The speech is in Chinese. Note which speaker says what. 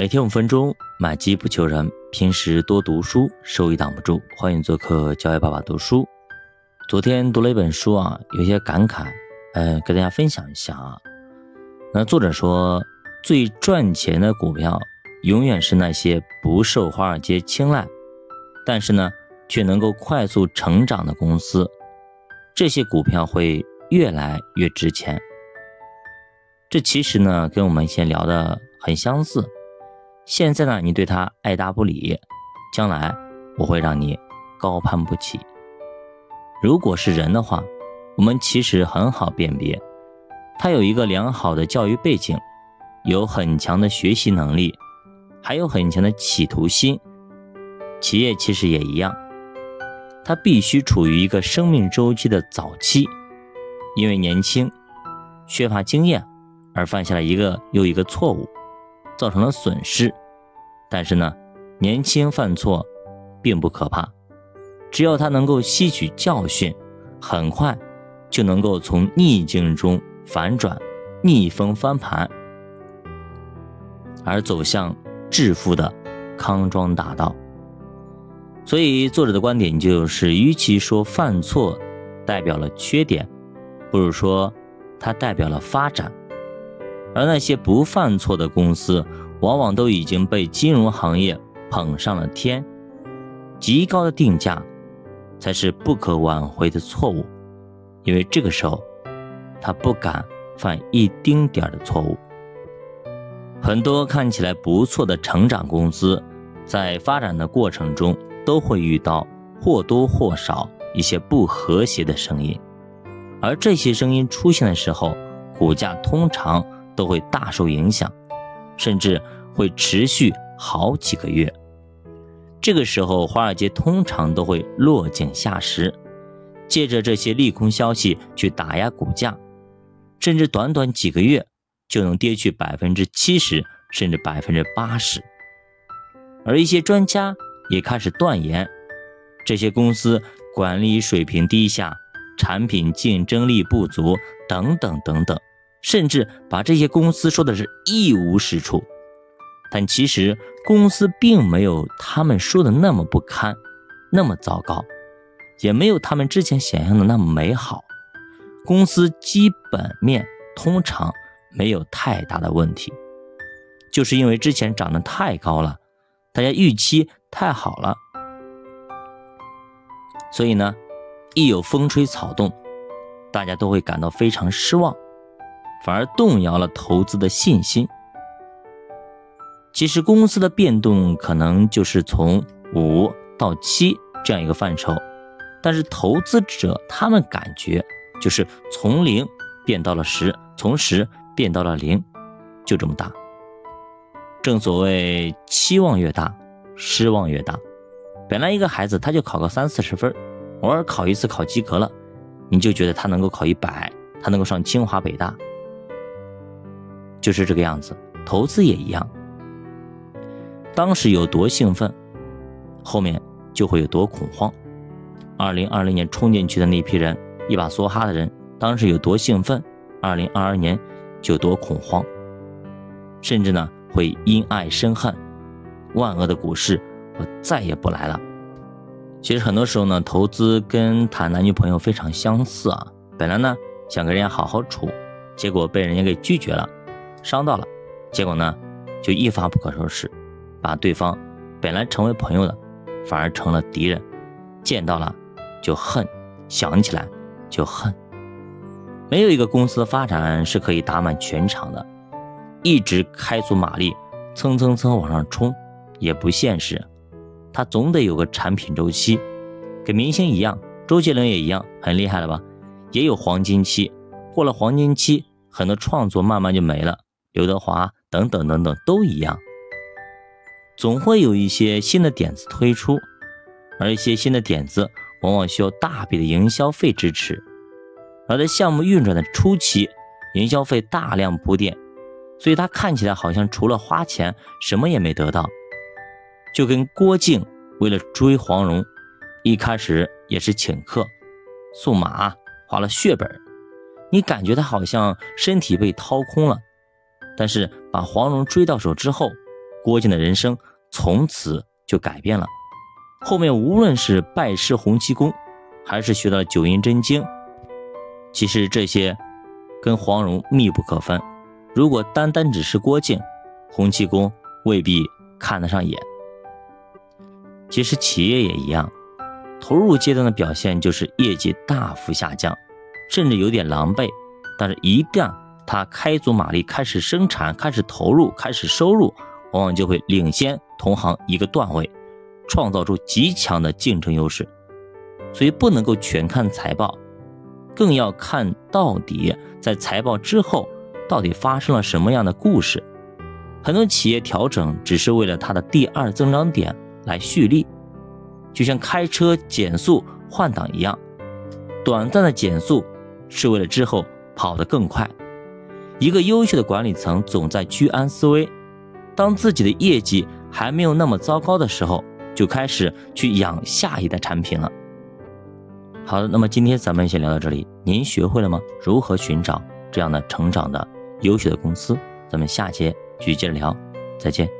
Speaker 1: 每天五分钟，买机不求人。平时多读书，收益挡不住。欢迎做客教育爸爸读书。昨天读了一本书啊，有些感慨，呃，跟大家分享一下啊。那作者说，最赚钱的股票，永远是那些不受华尔街青睐，但是呢，却能够快速成长的公司。这些股票会越来越值钱。这其实呢，跟我们以前聊的很相似。现在呢，你对他爱答不理，将来我会让你高攀不起。如果是人的话，我们其实很好辨别，他有一个良好的教育背景，有很强的学习能力，还有很强的企图心。企业其实也一样，他必须处于一个生命周期的早期，因为年轻，缺乏经验，而犯下了一个又一个错误，造成了损失。但是呢，年轻犯错并不可怕，只要他能够吸取教训，很快就能够从逆境中反转，逆风翻盘，而走向致富的康庄大道。所以作者的观点就是：与其说犯错代表了缺点，不如说它代表了发展。而那些不犯错的公司。往往都已经被金融行业捧上了天，极高的定价才是不可挽回的错误，因为这个时候他不敢犯一丁点儿的错误。很多看起来不错的成长公司，在发展的过程中都会遇到或多或少一些不和谐的声音，而这些声音出现的时候，股价通常都会大受影响。甚至会持续好几个月，这个时候华尔街通常都会落井下石，借着这些利空消息去打压股价，甚至短短几个月就能跌去百分之七十甚至百分之八十。而一些专家也开始断言，这些公司管理水平低下、产品竞争力不足等等等等。甚至把这些公司说的是一无是处，但其实公司并没有他们说的那么不堪，那么糟糕，也没有他们之前想象的那么美好。公司基本面通常没有太大的问题，就是因为之前涨得太高了，大家预期太好了，所以呢，一有风吹草动，大家都会感到非常失望。反而动摇了投资的信心。其实公司的变动可能就是从五到七这样一个范畴，但是投资者他们感觉就是从零变到了十，从十变到了零，就这么大。正所谓期望越大，失望越大。本来一个孩子他就考个三四十分，偶尔考一次考及格了，你就觉得他能够考一百，他能够上清华北大。就是这个样子，投资也一样。当时有多兴奋，后面就会有多恐慌。二零二零年冲进去的那批人，一把梭哈的人，当时有多兴奋，二零二二年就多恐慌，甚至呢会因爱生恨。万恶的股市，我再也不来了。其实很多时候呢，投资跟谈男女朋友非常相似啊。本来呢想跟人家好好处，结果被人家给拒绝了。伤到了，结果呢，就一发不可收拾，把对方本来成为朋友的，反而成了敌人。见到了就恨，想起来就恨。没有一个公司的发展是可以打满全场的，一直开足马力，蹭蹭蹭往上冲也不现实。它总得有个产品周期，跟明星一样，周杰伦也一样，很厉害了吧？也有黄金期，过了黄金期，很多创作慢慢就没了。刘德华等等等等都一样，总会有一些新的点子推出，而一些新的点子往往需要大笔的营销费支持，而在项目运转的初期，营销费大量铺垫，所以它看起来好像除了花钱什么也没得到，就跟郭靖为了追黄蓉，一开始也是请客送马，花了血本，你感觉他好像身体被掏空了。但是把黄蓉追到手之后，郭靖的人生从此就改变了。后面无论是拜师洪七公，还是学到了九阴真经，其实这些跟黄蓉密不可分。如果单单只是郭靖，洪七公未必看得上眼。其实企业也一样，投入阶段的表现就是业绩大幅下降，甚至有点狼狈。但是，一旦他开足马力，开始生产，开始投入，开始收入，往往就会领先同行一个段位，创造出极强的竞争优势。所以，不能够全看财报，更要看到底在财报之后。到底发生了什么样的故事？很多企业调整只是为了它的第二增长点来蓄力，就像开车减速换挡一样，短暂的减速是为了之后跑得更快。一个优秀的管理层总在居安思危，当自己的业绩还没有那么糟糕的时候，就开始去养下一代产品了。好的，那么今天咱们先聊到这里，您学会了吗？如何寻找这样的成长的？优秀的公司，咱们下节继续接着聊，再见。